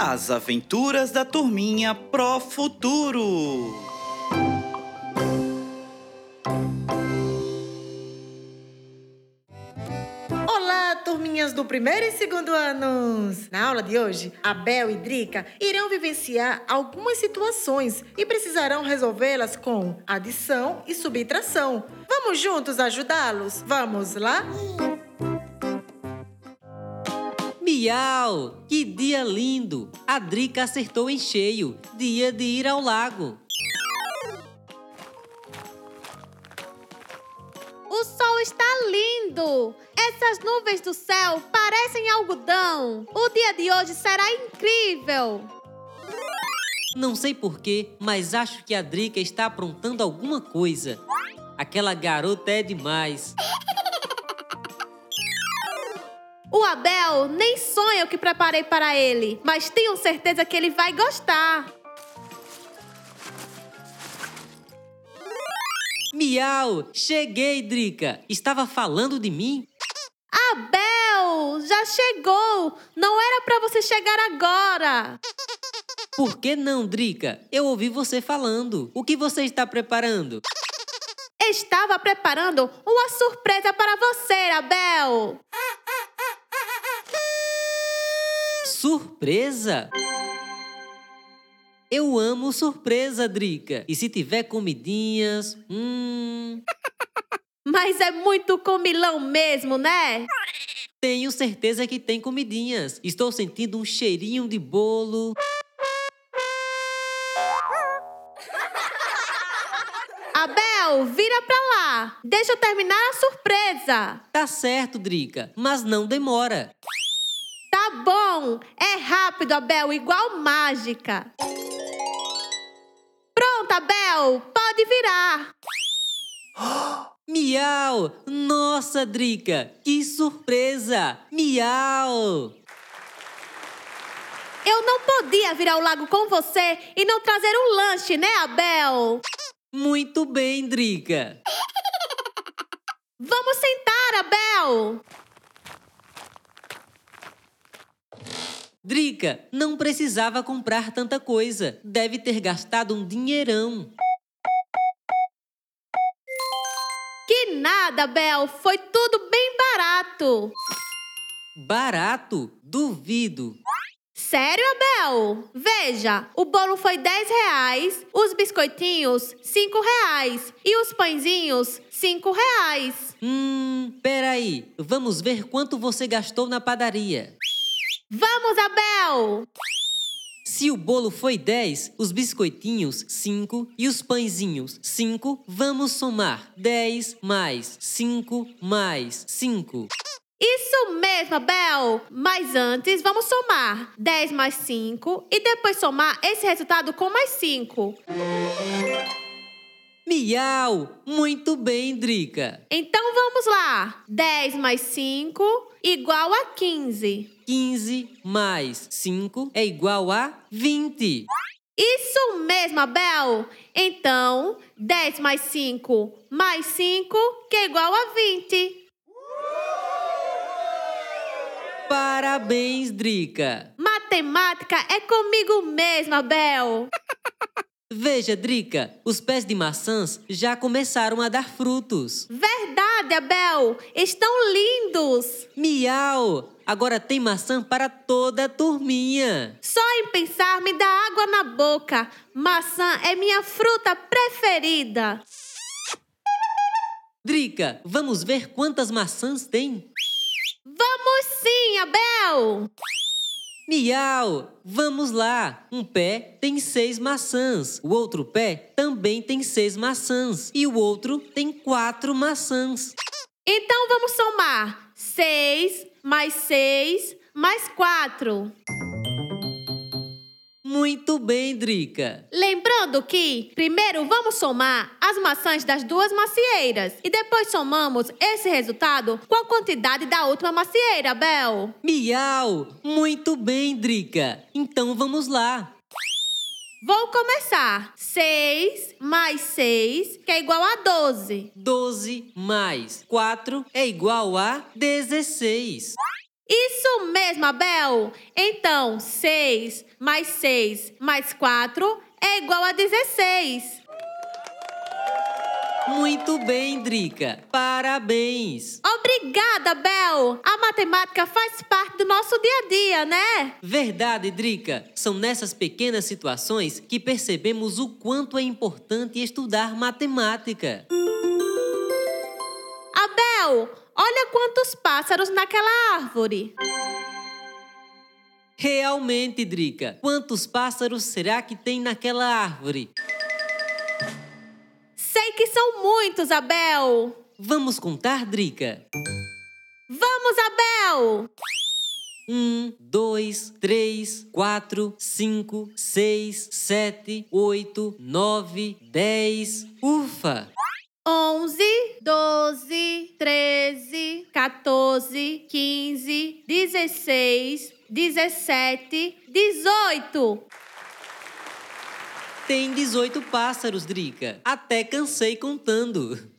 As aventuras da turminha Pro Futuro. Olá, turminhas do primeiro e segundo anos! Na aula de hoje, Abel e Drica irão vivenciar algumas situações e precisarão resolvê-las com adição e subtração. Vamos juntos ajudá-los? Vamos lá? Miau! Que dia lindo! A Drica acertou em cheio. Dia de ir ao lago. O sol está lindo! Essas nuvens do céu parecem algodão! O dia de hoje será incrível! Não sei porquê, mas acho que a Drica está aprontando alguma coisa. Aquela garota é demais. O Abel nem sonha o que preparei para ele, mas tenho certeza que ele vai gostar. Miau! Cheguei, Drica! Estava falando de mim? Abel, já chegou! Não era para você chegar agora! Por que não, Drica? Eu ouvi você falando. O que você está preparando? Estava preparando uma surpresa para você, Abel! Surpresa? Eu amo surpresa, Drica. E se tiver comidinhas, hum, Mas é muito comilão mesmo, né? tenho certeza que tem comidinhas. Estou sentindo um cheirinho de bolo. Abel, vira pra lá! Deixa eu terminar a surpresa! Tá certo, Drica, mas não demora. Tá bom! É rápido, Abel, igual mágica! Pronto, Abel! Pode virar! Miau! Nossa, Drica, que surpresa! Miau! Eu não podia virar o lago com você e não trazer um lanche, né, Abel? Muito bem, Drica. Vamos sentar, Abel! Drica, não precisava comprar tanta coisa. Deve ter gastado um dinheirão. Que nada, Abel! Foi tudo bem barato! Barato? Duvido. Sério, Abel? Veja, o bolo foi 10 reais, os biscoitinhos 5 reais e os pãezinhos 5 reais. Hum, peraí. Vamos ver quanto você gastou na padaria. Vamos, Abel! Se o bolo foi 10, os biscoitinhos 5 e os pãezinhos 5, vamos somar 10 mais 5 mais 5. Isso mesmo, Abel! Mas antes, vamos somar 10 mais 5 e depois somar esse resultado com mais 5. Miau! Muito bem, Drica. Então vamos lá. 10 mais 5 igual a 15. 15 mais 5 é igual a 20. Isso mesmo, Abel! Então, 10 mais 5 mais 5, que é igual a 20. Parabéns, Drica. Matemática é comigo mesmo, Abel! Veja, Drica, os pés de maçãs já começaram a dar frutos. Verdade, Abel! Estão lindos! Miau! Agora tem maçã para toda a turminha. Só em pensar me dá água na boca. Maçã é minha fruta preferida. Drica, vamos ver quantas maçãs tem? Vamos sim, Abel! Miau! Vamos lá! Um pé tem seis maçãs, o outro pé também tem seis maçãs e o outro tem quatro maçãs. Então vamos somar 6 mais 6 mais 4. Muito bem, Drica. Lembrando que, primeiro vamos somar as maçãs das duas macieiras e depois somamos esse resultado com a quantidade da última macieira, Bel. Miau! Muito bem, Drica. Então vamos lá. Vou começar. 6 mais 6, que é igual a 12. 12 mais 4 é igual a 16. Isso mesmo, Abel! Então, 6 mais 6 mais 4 é igual a 16. Muito bem, Drica. Parabéns. Obrigada, Bel. A matemática faz parte do nosso dia a dia, né? Verdade, Drica. São nessas pequenas situações que percebemos o quanto é importante estudar matemática. Abel, olha quantos pássaros naquela árvore. Realmente, Drica. Quantos pássaros será que tem naquela árvore? Sei que são muitos, Abel. Vamos contar, Drica? Vamos, Abel! Um, dois, três, quatro, cinco, seis, sete, oito, nove, dez. Ufa! 11, 12, 13, 14, 15, 16, 17, 18. Tem 18 pássaros, Drica. Até cansei contando.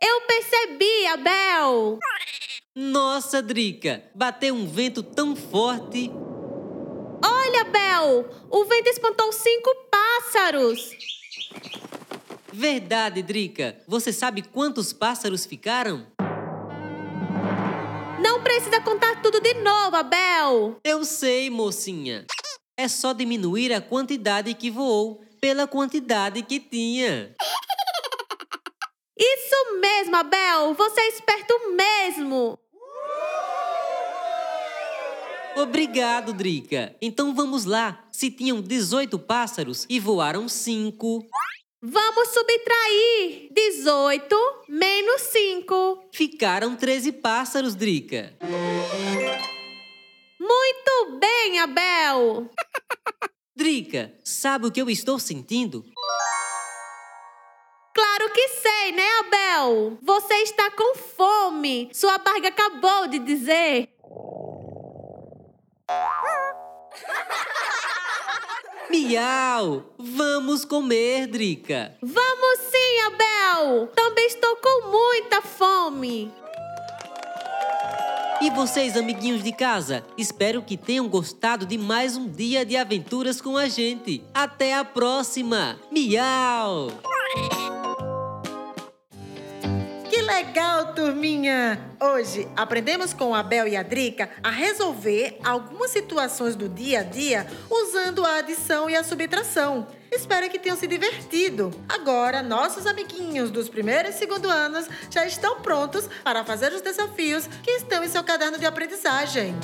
Eu percebi, Abel. Nossa, Drica, bateu um vento tão forte. Abel, o vento espantou cinco pássaros. Verdade, Drica. Você sabe quantos pássaros ficaram? Não precisa contar tudo de novo, Abel. Eu sei, mocinha. É só diminuir a quantidade que voou pela quantidade que tinha. Isso mesmo, Abel. Você é esperto mesmo. Obrigado, Drica. Então vamos lá. Se tinham 18 pássaros e voaram 5, Vamos subtrair 18 menos 5. ficaram 13 pássaros, Drica. Muito bem, Abel. Drica, sabe o que eu estou sentindo? Claro que sei, né, Abel? Você está com fome. Sua barriga acabou de dizer. Miau! Vamos comer, Drica. Vamos sim, Abel. Também estou com muita fome. E vocês, amiguinhos de casa, espero que tenham gostado de mais um dia de aventuras com a gente. Até a próxima! Miau! Legal, turminha! Hoje aprendemos com a Bel e a Drica a resolver algumas situações do dia a dia usando a adição e a subtração. Espero que tenham se divertido. Agora, nossos amiguinhos dos primeiro e segundo anos já estão prontos para fazer os desafios que estão em seu caderno de aprendizagem.